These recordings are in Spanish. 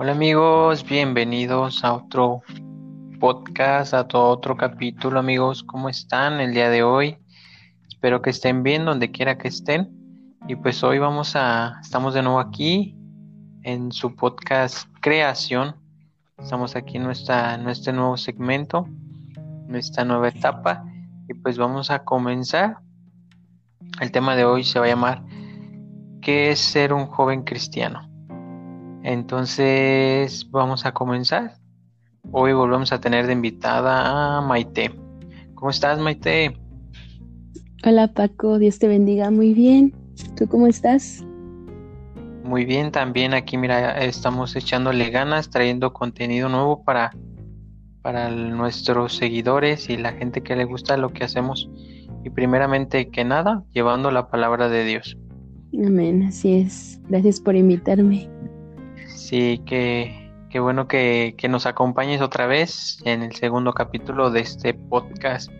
Hola amigos, bienvenidos a otro podcast, a todo otro capítulo amigos, ¿cómo están el día de hoy? Espero que estén bien donde quiera que estén. Y pues hoy vamos a, estamos de nuevo aquí en su podcast Creación. Estamos aquí en, nuestra, en este nuevo segmento, en esta nueva etapa. Y pues vamos a comenzar. El tema de hoy se va a llamar ¿Qué es ser un joven cristiano? Entonces vamos a comenzar. Hoy volvemos a tener de invitada a Maite. ¿Cómo estás, Maite? Hola, Paco. Dios te bendiga. Muy bien. ¿Tú cómo estás? Muy bien, también aquí, mira, estamos echándole ganas, trayendo contenido nuevo para, para nuestros seguidores y la gente que le gusta lo que hacemos. Y primeramente que nada, llevando la palabra de Dios. Amén, así es. Gracias por invitarme. Sí, que, qué bueno que, que, nos acompañes otra vez en el segundo capítulo de este podcast.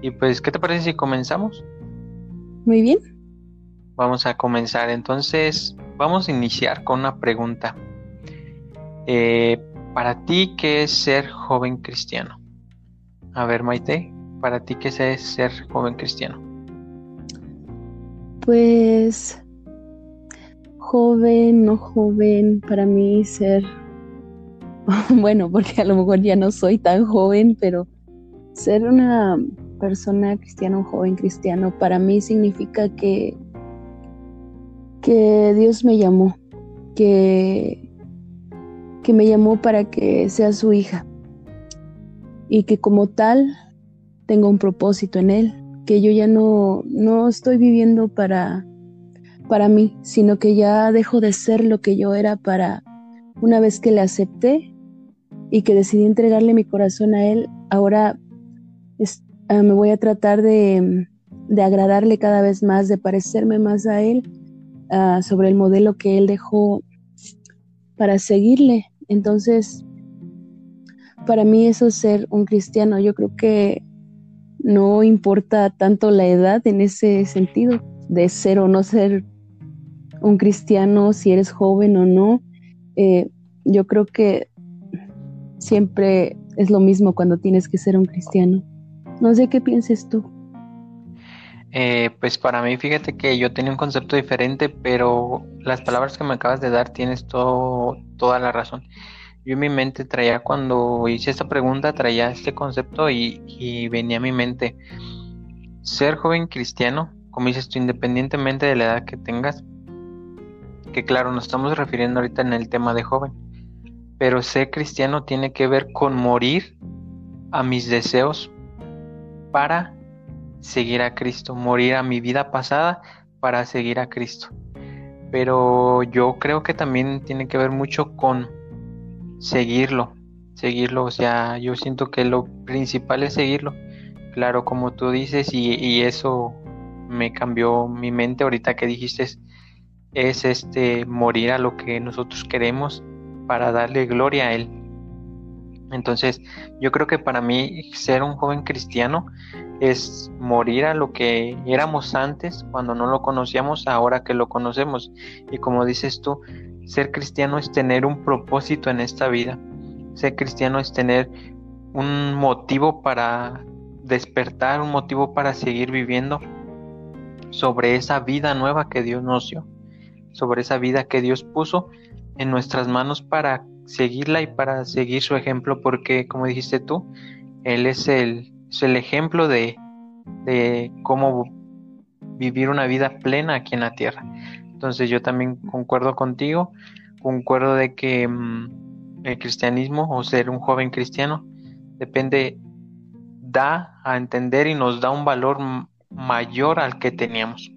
Y pues, ¿qué te parece si comenzamos? Muy bien. Vamos a comenzar. Entonces, vamos a iniciar con una pregunta. Eh, para ti, ¿qué es ser joven cristiano? A ver, Maite, para ti, ¿qué es ser joven cristiano? Pues joven, no joven, para mí ser, bueno, porque a lo mejor ya no soy tan joven, pero ser una persona cristiana, un joven cristiano, para mí significa que, que Dios me llamó, que, que me llamó para que sea su hija y que como tal tengo un propósito en él, que yo ya no, no estoy viviendo para para mí, sino que ya dejo de ser lo que yo era para una vez que le acepté y que decidí entregarle mi corazón a él, ahora ah, me voy a tratar de, agradarle cada vez más, de parecerme más a él ah, sobre el modelo que él dejó para seguirle. Entonces, para mí eso es ser un cristiano. Yo creo que no importa tanto la edad en ese sentido de ser o no ser un cristiano, si eres joven o no. Eh, yo creo que siempre es lo mismo cuando tienes que ser un cristiano. No sé qué pienses tú. Eh, pues para mí, fíjate que yo tenía un concepto diferente, pero las palabras que me acabas de dar tienes todo, toda la razón. Yo en mi mente traía, cuando hice esta pregunta, traía este concepto y, y venía a mi mente ser joven cristiano, como dices tú, independientemente de la edad que tengas, que claro, nos estamos refiriendo ahorita en el tema de joven, pero ser cristiano tiene que ver con morir a mis deseos para seguir a Cristo, morir a mi vida pasada para seguir a Cristo. Pero yo creo que también tiene que ver mucho con seguirlo, seguirlo, o sea, yo siento que lo principal es seguirlo. Claro, como tú dices, y, y eso me cambió mi mente ahorita que dijiste es este morir a lo que nosotros queremos para darle gloria a él. Entonces, yo creo que para mí ser un joven cristiano es morir a lo que éramos antes cuando no lo conocíamos, ahora que lo conocemos. Y como dices tú, ser cristiano es tener un propósito en esta vida. Ser cristiano es tener un motivo para despertar, un motivo para seguir viviendo sobre esa vida nueva que Dios nos dio sobre esa vida que Dios puso en nuestras manos para seguirla y para seguir su ejemplo, porque como dijiste tú, Él es el, el ejemplo de, de cómo vivir una vida plena aquí en la tierra. Entonces yo también concuerdo contigo, concuerdo de que mm, el cristianismo o ser un joven cristiano depende, da a entender y nos da un valor mayor al que teníamos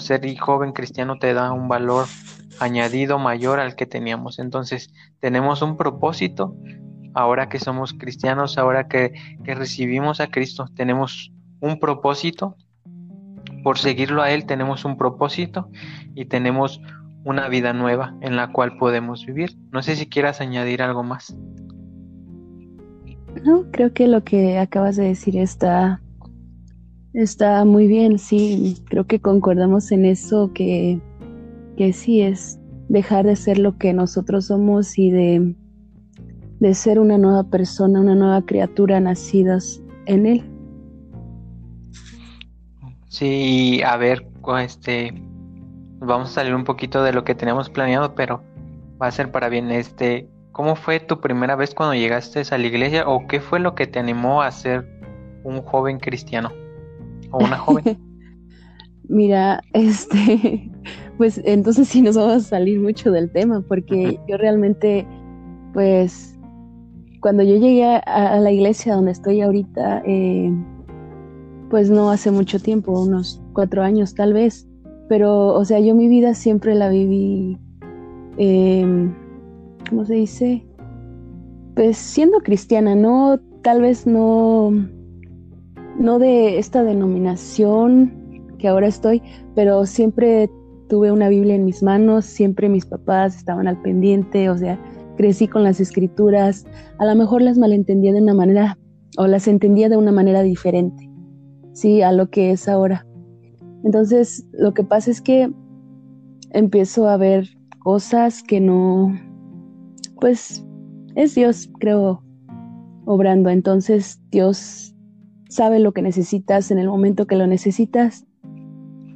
ser joven cristiano te da un valor añadido mayor al que teníamos. Entonces, tenemos un propósito ahora que somos cristianos, ahora que, que recibimos a Cristo, tenemos un propósito. Por seguirlo a Él tenemos un propósito y tenemos una vida nueva en la cual podemos vivir. No sé si quieras añadir algo más. No, creo que lo que acabas de decir está Está muy bien, sí, creo que concordamos en eso, que, que sí es dejar de ser lo que nosotros somos y de, de ser una nueva persona, una nueva criatura nacidas en Él. Sí, a ver, este, vamos a salir un poquito de lo que teníamos planeado, pero va a ser para bien. Este, ¿cómo fue tu primera vez cuando llegaste a la iglesia o qué fue lo que te animó a ser un joven cristiano o una joven? Mira, este, pues entonces sí nos vamos a salir mucho del tema porque yo realmente, pues, cuando yo llegué a, la iglesia donde estoy ahorita, eh, pues no hace mucho tiempo, unos cuatro años tal vez, pero, o sea, yo mi vida siempre la viví, eh, ¿cómo se dice? Pues siendo cristiana, no, tal vez no, no de esta denominación que ahora estoy, pero siempre tuve una Biblia en mis manos, siempre mis papás estaban al pendiente, o sea, crecí con las escrituras, a lo mejor las malentendía de una manera o las entendía de una manera diferente, sí, a lo que es ahora. Entonces, lo que pasa es que empiezo a ver cosas que no, pues es Dios, creo, obrando. Entonces, Dios sabe lo que necesitas en el momento que lo necesitas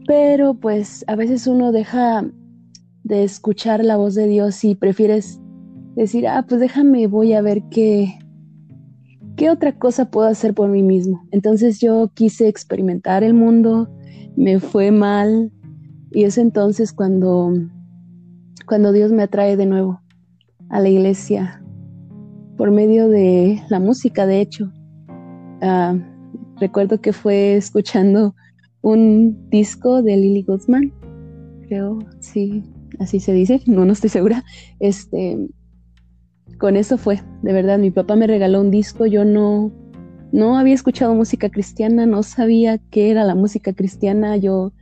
pero pues a veces uno deja de escuchar la voz de Dios y prefieres decir, ah, pues déjame, voy a ver qué, qué otra cosa puedo hacer por mí mismo. Entonces yo quise experimentar el mundo, me fue mal y es entonces cuando, cuando Dios me atrae de nuevo a la iglesia por medio de la música, de hecho. Ah, recuerdo que fue escuchando un disco de Lily Guzmán, creo, sí, así se dice, no, no estoy segura. Este, con eso fue, de verdad, mi papá me regaló un disco, yo no, no había escuchado música cristiana, no sabía qué era la música cristiana, yo,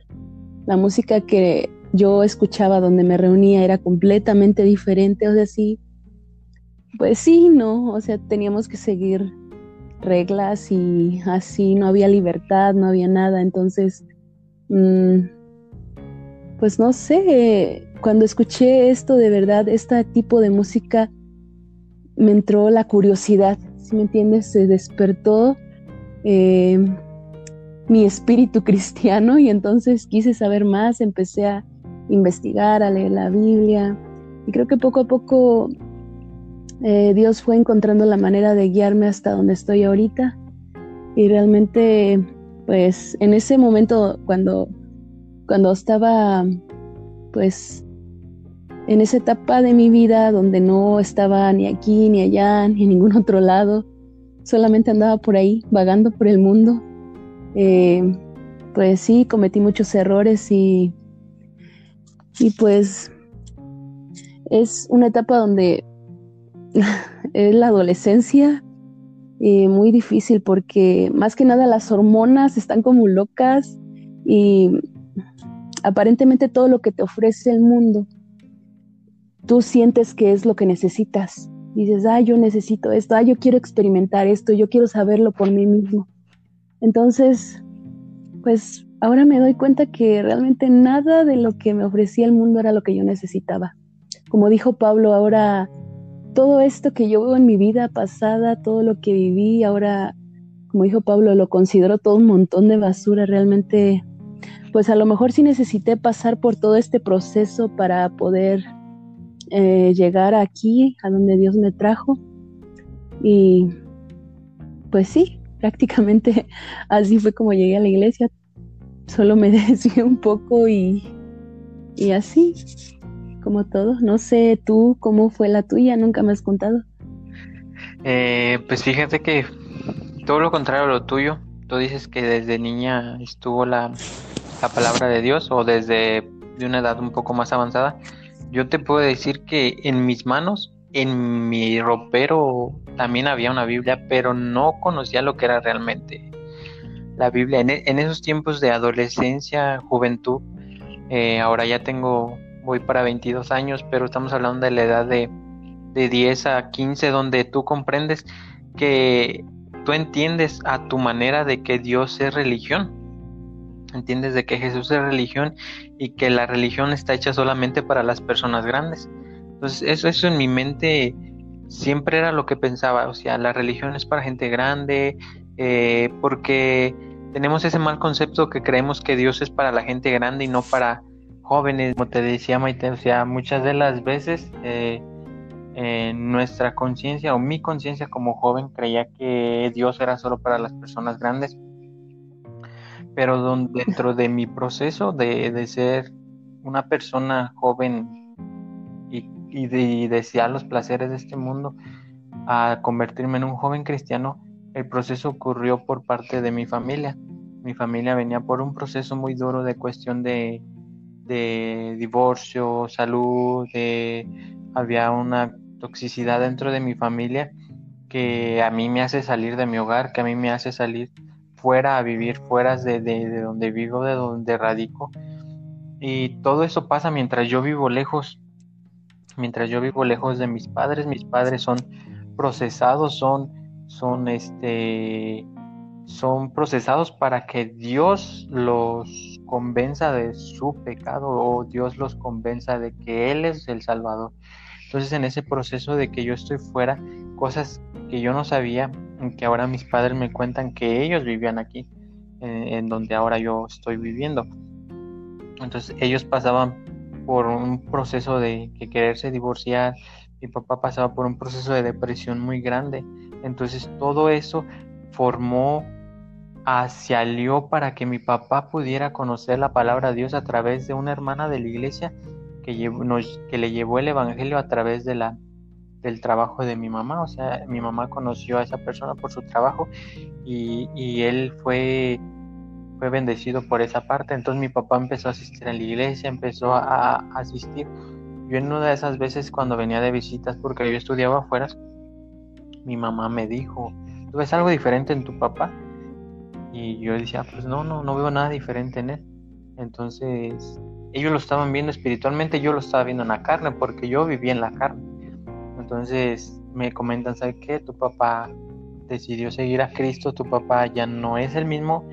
la música que yo escuchaba donde me reunía era completamente diferente, o sea, sí, pues sí, no, o sea, teníamos que seguir reglas y así no había libertad, no había nada. Entonces, mm, pues no sé, cuando escuché esto de verdad, este tipo de música, me entró la curiosidad, si me entiendes, se despertó eh, mi espíritu cristiano y entonces quise saber más, empecé a investigar, a leer la Biblia y creo que poco a poco eh, Dios fue encontrando la manera de guiarme hasta donde estoy ahorita. Y realmente, pues en ese momento, cuando, cuando estaba, pues, en esa etapa de mi vida donde no estaba ni aquí, ni allá, ni en ningún otro lado, solamente andaba por ahí, vagando por el mundo, eh, pues sí, cometí muchos errores y, y pues es una etapa donde es la adolescencia eh, muy difícil porque más que nada las hormonas están como locas y aparentemente todo lo que te ofrece el mundo, tú sientes que es lo que necesitas. Dices, ah, yo necesito esto, ah, yo quiero experimentar esto, yo quiero saberlo por mí mismo. Entonces, pues ahora me doy cuenta que realmente nada de lo que me ofrecía el mundo era lo que yo necesitaba. Como dijo Pablo, ahora todo esto que yo veo en mi vida pasada, todo lo que viví, ahora, como dijo Pablo, lo considero todo un montón de basura. Realmente, pues a lo mejor sí necesité pasar por todo este proceso para poder eh, llegar aquí, a donde Dios me trajo. Y pues sí, prácticamente así fue como llegué a la iglesia. Solo me desvié un poco y, y así como todo. No sé tú cómo fue la tuya, nunca me has contado. Eh, pues fíjate que todo lo contrario a lo tuyo. Tú dices que desde niña estuvo la, la palabra de Dios o desde de una edad un poco más avanzada. Yo te puedo decir que en mis manos, en mi ropero también había una Biblia, pero no conocía lo que era realmente la Biblia. En, en esos tiempos de adolescencia, juventud, eh, ahora ya tengo voy para 22 años, pero estamos hablando de la edad de, de 10 a 15, donde tú comprendes que tú entiendes a tu manera de que Dios es religión. entiendes de que Jesús es religión y que la religión está hecha solamente para las personas grandes. Entonces, eso, eso en mi mente siempre era lo que pensaba, o sea, la religión es para gente grande, eh, porque tenemos ese mal concepto que creemos que Dios es para la gente grande y no para jóvenes, como te decía Maite, o sea, muchas de las veces eh, nuestra conciencia o mi conciencia como joven creía que Dios era solo para las personas grandes, pero dentro de mi proceso de, de ser una persona joven y, de, desear los placeres de este mundo a convertirme en un joven cristiano, el proceso ocurrió por parte de mi familia. Mi familia venía por un proceso muy duro de cuestión de, de divorcio, salud, de, había una toxicidad dentro de mi familia que a mí me hace salir de mi hogar, que a mí me hace salir fuera a vivir fuera de, de, de donde vivo, de donde radico. Y todo eso pasa mientras yo vivo lejos mientras yo vivo lejos de mis padres, mis padres son procesados, son, son este, son procesados para que Dios los convenza de su pecado o Dios los convenza de que Él es el Salvador. Entonces en ese proceso de que yo estoy fuera, cosas que yo no sabía, que ahora mis padres me cuentan que ellos vivían aquí, en donde ahora yo estoy viviendo. Entonces ellos pasaban por un proceso de que quererse divorciar, mi papá pasaba por un proceso de depresión muy grande. Entonces todo eso formó hacia alió para que mi papá pudiera conocer la palabra de Dios a través de una hermana de la iglesia que, que le llevó el evangelio a través de la del trabajo de mi mamá, o sea, mi mamá conoció a esa persona por su trabajo y, y él fue fue bendecido por esa parte. Entonces mi papá empezó a asistir a la iglesia, empezó a, asistir. Yo en una de esas veces cuando venía de visitas, porque yo estudiaba afuera, mi mamá me dijo, ¿tú ves algo diferente en tu papá? Y yo decía, pues no, no, no veo nada diferente en él. Entonces, ellos lo estaban viendo espiritualmente, yo lo estaba viendo en la carne, porque yo vivía en la carne. Entonces me comentan, ¿sabes qué? Tu papá decidió seguir a Cristo, tu papá ya no es el mismo,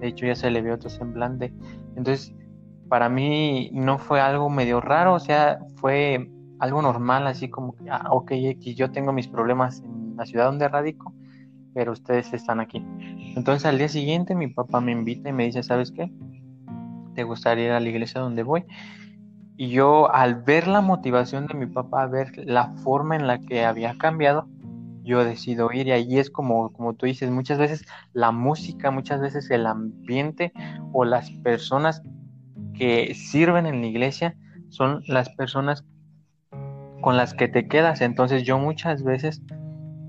de hecho ya se le vio otro semblante. Entonces, para mí no fue algo medio raro, o sea, fue algo normal, así como ah, ok, yo tengo mis problemas en la ciudad donde radico, pero ustedes están aquí. Entonces al día siguiente mi papá me invita y me dice, ¿sabes qué? ¿Te gustaría ir a la iglesia donde voy? Y yo al ver la motivación de mi papá, ver la forma en la que había cambiado, yo decido ir y ahí es como, como tú dices, muchas veces la música, muchas veces el ambiente o las personas que sirven en la iglesia son las personas con las que te quedas. Entonces yo muchas veces,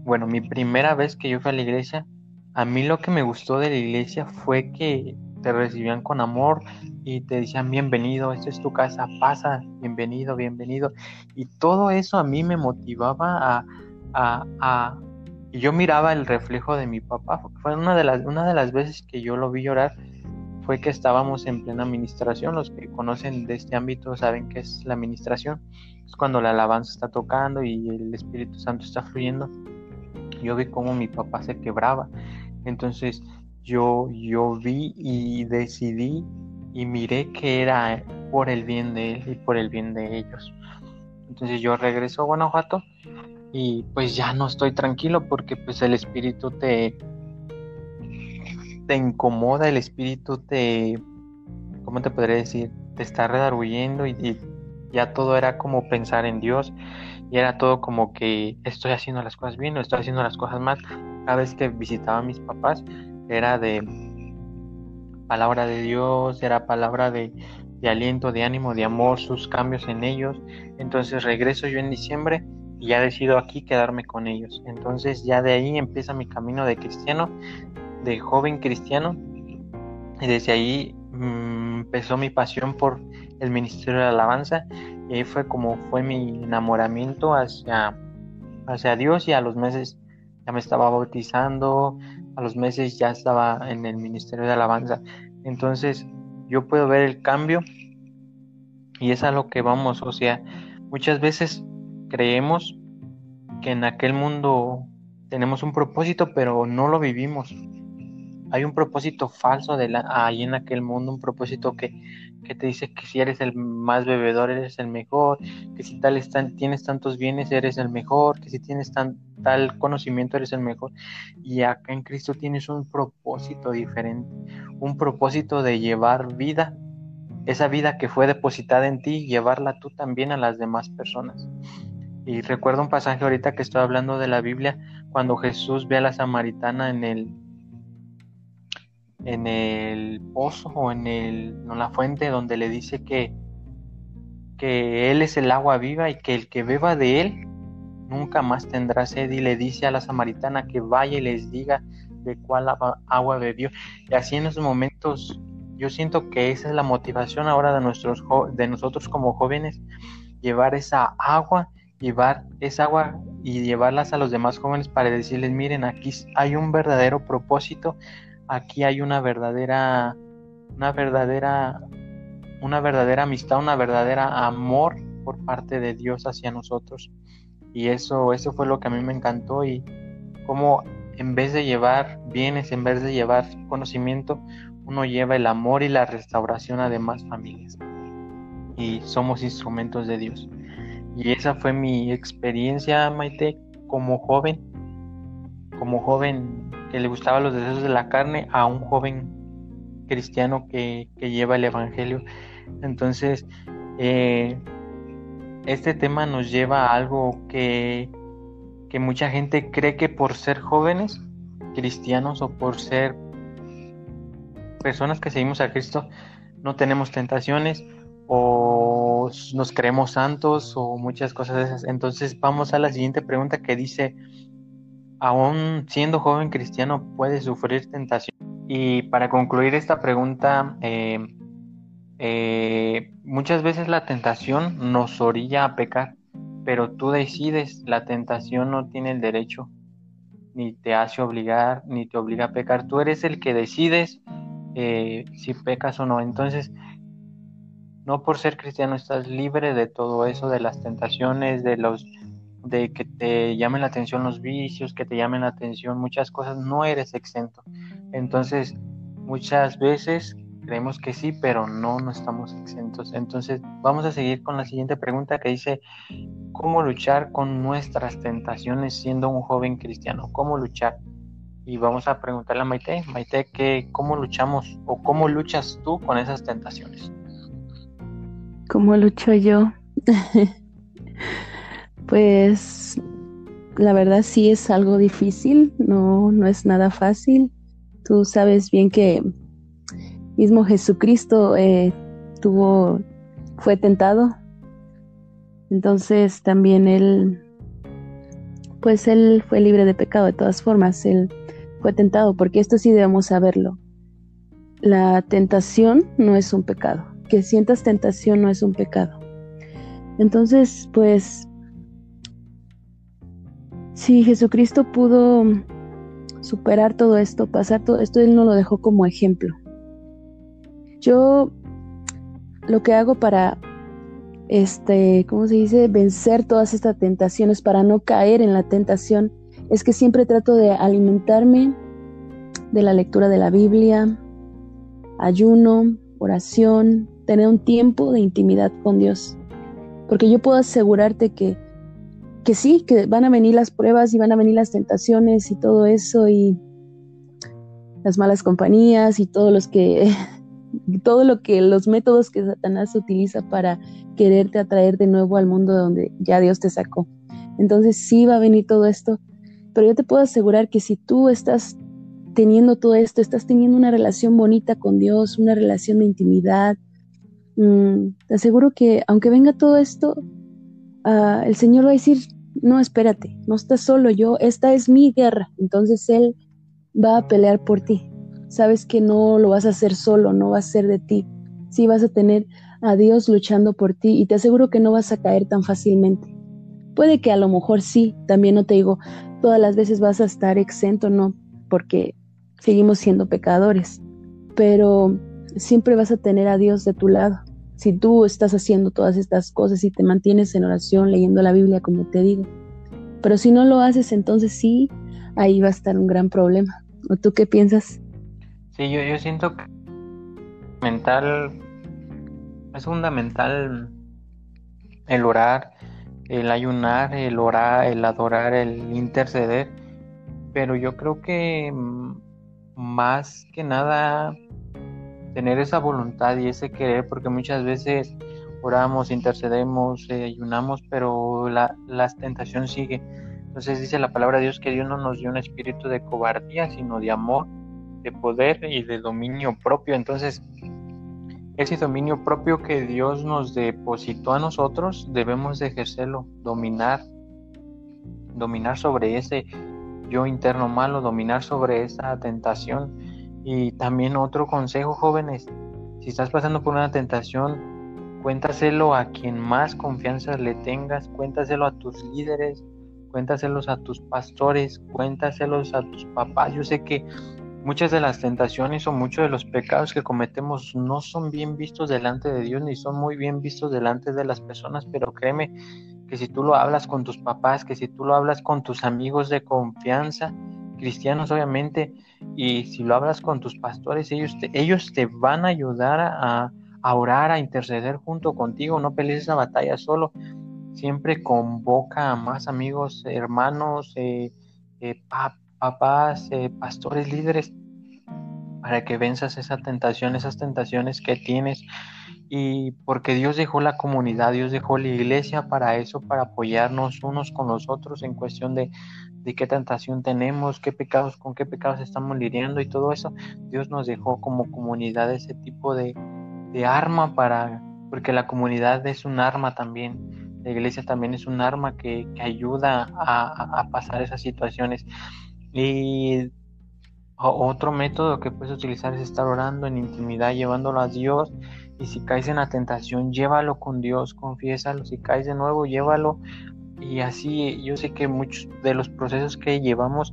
bueno, mi primera vez que yo fui a la iglesia, a mí lo que me gustó de la iglesia fue que te recibían con amor y te decían bienvenido, esta es tu casa, pasa, bienvenido, bienvenido. Y todo eso a mí me motivaba a, a, yo miraba el reflejo de mi papá. Fue una de las, una de las veces que yo lo vi llorar fue que estábamos en plena administración. Los que conocen de este ámbito saben que es la administración. Es cuando la alabanza está tocando y el Espíritu Santo está fluyendo. Yo vi cómo mi papá se quebraba. Entonces yo, yo vi y decidí y miré que era por el bien de él y por el bien de ellos. Entonces yo regreso a Guanajuato y pues ya no estoy tranquilo porque pues el espíritu te te incomoda, el espíritu te ¿cómo te podría decir? te está redarguyendo y, ya todo era como pensar en Dios y era todo como que estoy haciendo las cosas bien o estoy haciendo las cosas mal. Cada vez que visitaba a mis papás era de palabra de Dios, era palabra de, de aliento, de ánimo, de amor, sus cambios en ellos. Entonces regreso yo en diciembre y ya decido aquí quedarme con ellos. Entonces ya de ahí empieza mi camino de cristiano, de joven cristiano, y desde ahí mm, empezó mi pasión por el ministerio de alabanza, y ahí fue como fue mi enamoramiento hacia, hacia Dios y a los meses ya me estaba bautizando, a los meses ya estaba en el ministerio de alabanza. Entonces yo puedo ver el cambio y es a lo que vamos, o sea, muchas veces creemos que en aquel mundo tenemos un propósito, pero no lo vivimos. hay un propósito falso de la, ahí en aquel mundo, un propósito que, que te dice que si eres el más bebedor eres el mejor, que si tal tienes tantos bienes eres el mejor, que si tienes tal conocimiento eres el mejor. Y acá en Cristo tienes un propósito diferente, un propósito de llevar vida, esa vida que fue depositada en ti, llevarla tú también a las demás personas. Y recuerdo un pasaje ahorita que estoy hablando de la Biblia, cuando Jesús ve a la samaritana en el en el pozo o en, el, la fuente donde le dice que, que Él es el agua viva y que el que beba de Él nunca más tendrá sed y le dice a la samaritana que vaya y les diga de cuál agua bebió. Y así en esos momentos yo siento que esa es la motivación ahora de, nuestros, de nosotros como jóvenes, llevar esa agua, llevar esa agua y llevarlas a los demás jóvenes para decirles, miren, aquí hay un verdadero propósito, aquí hay una verdadera, una verdadera, una verdadera amistad, una verdadera amor por parte de Dios hacia nosotros. Y eso, eso fue lo que a mí me encantó y cómo en vez de llevar bienes, en vez de llevar conocimiento, uno lleva el amor y la restauración a demás familias. Y somos instrumentos de Dios. Y esa fue mi experiencia, Maite, como joven, como joven que le gustaban los deseos de la carne a un joven cristiano que, lleva el Evangelio. Entonces, eh, este tema nos lleva a algo que, que mucha gente cree que por ser jóvenes cristianos o por ser personas que seguimos a Cristo no tenemos tentaciones o nos creemos santos o muchas cosas de esas. Entonces vamos a la siguiente pregunta que dice, aún siendo joven cristiano, puede sufrir tentación. Y para concluir esta pregunta, eh, eh, muchas veces la tentación nos orilla a pecar, pero tú decides, la tentación no tiene el derecho, ni te hace obligar, ni te obliga a pecar. Tú eres el que decides eh, si pecas o no. Entonces, no por ser cristiano estás libre de todo eso, de las tentaciones, de los de que te llamen la atención los vicios, que te llamen la atención muchas cosas, no eres exento. Entonces, muchas veces creemos que sí, pero no, no estamos exentos. Entonces, vamos a seguir con la siguiente pregunta que dice, ¿cómo luchar con nuestras tentaciones siendo un joven cristiano? ¿Cómo luchar? Y vamos a preguntarle a Maite, Maite, ¿qué, ¿cómo luchamos o cómo luchas tú con esas tentaciones? ¿Cómo lucho yo? Pues la verdad sí es algo difícil, no, no es nada fácil. Tú sabes bien que mismo Jesucristo eh, tuvo, fue tentado. Entonces también él, pues él fue libre de pecado de todas formas, él fue tentado, porque esto sí debemos saberlo. La tentación no es un pecado, que sientas tentación no es un pecado. Entonces, pues si Jesucristo pudo superar todo esto, pasar todo esto, Él no lo dejó como ejemplo. Yo lo que hago para, este, ¿cómo se dice? Vencer todas estas tentaciones, para no caer en la tentación, es que siempre trato de alimentarme de la lectura de la Biblia, ayuno, oración, tener un tiempo de intimidad con Dios. Porque yo puedo asegurarte que que sí, que van a venir las pruebas y van a venir las tentaciones y todo eso y las malas compañías y todos los que todo lo que los métodos que Satanás utiliza para quererte atraer de nuevo al mundo donde ya Dios te sacó. Entonces sí va a venir todo esto, pero yo te puedo asegurar que si tú estás teniendo todo esto, estás teniendo una relación bonita con Dios, una relación de intimidad, mm, te aseguro que aunque venga todo esto, Ah, el Señor va a decir, no, espérate, no estás solo, yo, esta es mi guerra, entonces Él va a pelear por ti. Sabes que no lo vas a hacer solo, no va a ser de ti. Sí vas a tener a Dios luchando por ti y te aseguro que no vas a caer tan fácilmente. Puede que a lo mejor sí, también no te digo, todas las veces vas a estar exento, no, porque seguimos siendo pecadores, pero siempre vas a tener a Dios de tu lado si tú estás haciendo todas estas cosas y te mantienes en oración, leyendo la Biblia, como te digo. Pero si no lo haces, entonces sí, ahí va a estar un gran problema. ¿O tú qué piensas? Sí, yo, yo siento que mental es fundamental el orar, el ayunar, el orar, el adorar, el interceder, pero yo creo que mm, más que nada tener esa voluntad y ese querer, porque muchas veces oramos, intercedemos, eh, ayunamos, pero la, la tentación sigue. Entonces dice la palabra de Dios que Dios no nos dio un espíritu de cobardía, sino de amor, de poder y de dominio propio. Entonces, ese dominio propio que Dios nos depositó a nosotros, debemos de ejercerlo, dominar, dominar sobre ese yo interno malo, dominar sobre esa tentación. Y también otro consejo, jóvenes, si estás pasando por una tentación, cuéntaselo a quien más confianza le tengas, cuéntaselo a tus líderes, cuéntaselos a tus pastores, cuéntaselos a tus papás. Yo sé que muchas de las tentaciones o muchos de los pecados que cometemos no son bien vistos delante de Dios ni son muy bien vistos delante de las personas, pero créeme que si tú lo hablas con tus papás, que si tú lo hablas con tus amigos de confianza, cristianos obviamente, y si lo hablas con tus pastores, ellos te, ellos te van a ayudar a, orar, a interceder junto contigo, no pelees esa batalla solo siempre convoca a más amigos, hermanos, eh, eh, papás, eh, pastores, líderes, para que venzas esa tentación, esas tentaciones que tienes. Y porque Dios dejó la comunidad, Dios dejó la iglesia para eso, para apoyarnos unos con los otros en cuestión de, de qué tentación tenemos, qué pecados, con qué pecados estamos lidiando y todo eso. Dios nos dejó como comunidad ese tipo de, de arma para, porque la comunidad es un arma también la iglesia también es un arma que, ayuda a, pasar esas situaciones. Y otro método que puedes utilizar es estar orando en intimidad, llevándolo a Dios. Y si caes en la tentación, llévalo con Dios, confiésalo. Si caes de nuevo, llévalo. Y así yo sé que muchos de los procesos que llevamos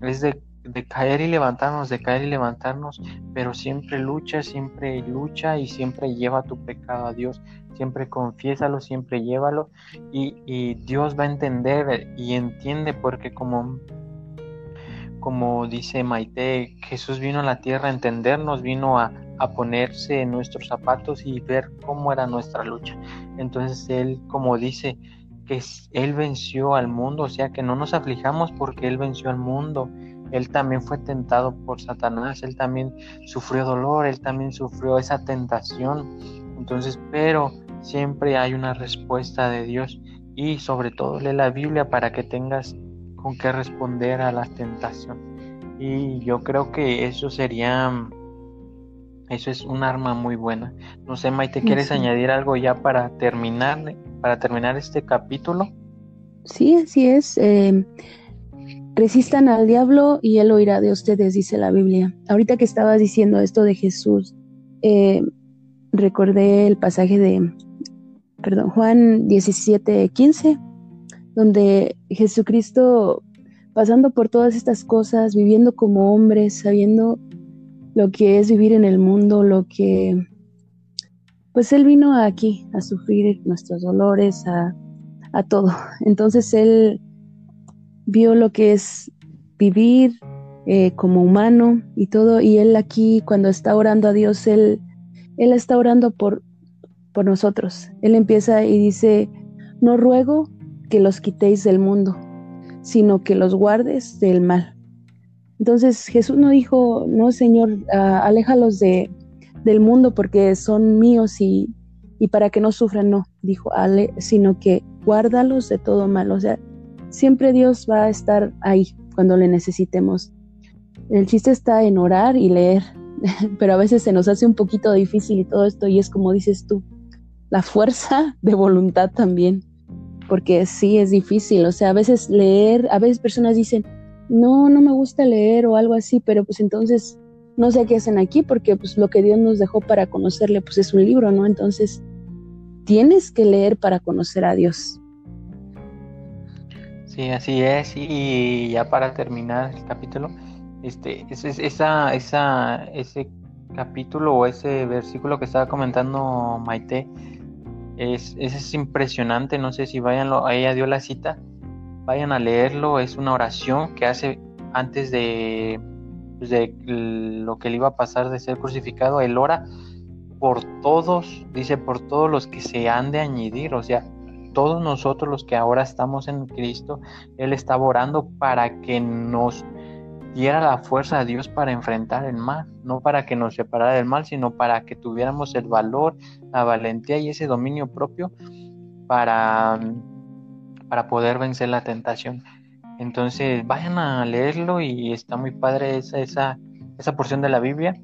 es de de caer y levantarnos, de caer y levantarnos, pero siempre lucha, siempre lucha y siempre lleva tu pecado a Dios, siempre confiésalo, siempre llévalo y, y Dios va a entender y entiende porque como, como dice Maite, Jesús vino a la tierra a entendernos, vino a, a ponerse en nuestros zapatos y ver cómo era nuestra lucha. Entonces Él, como dice, que Él venció al mundo, o sea que no nos aflijamos porque Él venció al mundo él también fue tentado por Satanás, él también sufrió dolor, él también sufrió esa tentación. Entonces, pero siempre hay una respuesta de Dios y sobre todo lee la Biblia para que tengas con qué responder a la tentación. Y yo creo que eso sería, eso es un arma muy buena. No sé, Maite, ¿quieres añadir algo ya para terminar, para terminar este capítulo? Sí, así es. Eh, Resistan al diablo y él oirá de ustedes, dice la Biblia. Ahorita que estabas diciendo esto de Jesús, eh, recordé el pasaje de, perdón, Juan 17, 15, donde Jesucristo, pasando por todas estas cosas, viviendo como hombre, sabiendo lo que es vivir en el mundo, lo que, pues él vino aquí a sufrir nuestros dolores, a, a todo. Entonces él vio lo que es vivir eh, como humano y todo, y él aquí cuando está orando a Dios, él, él está orando por, por nosotros. Él empieza y dice, no ruego que los quitéis del mundo, sino que los guardes del mal. Entonces Jesús no dijo, no Señor, uh, aléjalos de, del mundo porque son míos y, y para que no sufran, no, dijo, ale, sino que guárdalos de todo mal. O sea, siempre Dios va a estar ahí cuando le necesitemos. El chiste está en orar y leer, pero a veces se nos hace un poquito difícil y todo esto y es como dices tú, la fuerza de voluntad también, porque sí es difícil, o sea, a veces leer, a veces personas dicen, no, no me gusta leer o algo así, pero pues entonces no sé qué hacen aquí porque pues lo que Dios nos dejó para conocerle pues es un libro, ¿no? Entonces tienes que leer para conocer a Dios. Sí, así es. Y ya para terminar el capítulo, este, ese, esa, esa, ese capítulo o ese versículo que estaba comentando Maite, es, es impresionante. No sé si vayan, ella dio la cita, vayan a leerlo. Es una oración que hace antes de, pues, de lo que le iba a pasar de ser crucificado, él ora por todos, dice, por todos los que se han de añadir, o sea, todos nosotros los que ahora estamos en Cristo, Él estaba orando para que nos diera la fuerza a Dios para enfrentar el mal, no para que nos separara del mal, sino para que tuviéramos el valor, la valentía y ese dominio propio para, para poder vencer la tentación. Entonces vayan a leerlo y está muy padre esa, esa, esa porción de la Biblia.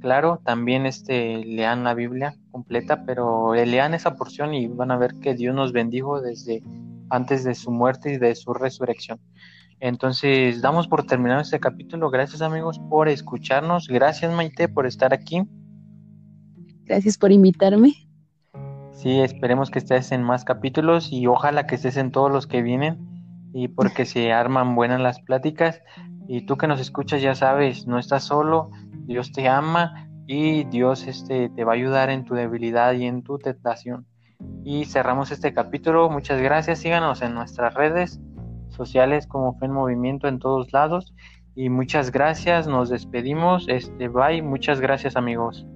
Claro, también este, lean la Biblia completa, pero lean esa porción y van a ver que Dios nos bendijo desde antes de su muerte y de su resurrección. Entonces, damos por terminado este capítulo. Gracias amigos por escucharnos. Gracias Maite por estar aquí. Gracias por invitarme. Sí, esperemos que estés en más capítulos y ojalá que estés en todos los que vienen y porque se arman buenas las pláticas. Y tú que nos escuchas ya sabes, no estás solo, Dios te ama y Dios este, te va a ayudar en tu debilidad y en tu tentación. Y cerramos este capítulo. Muchas gracias. Síganos en nuestras redes sociales como Fe en Movimiento en todos lados. Y muchas gracias, nos despedimos. Este, bye, muchas gracias amigos.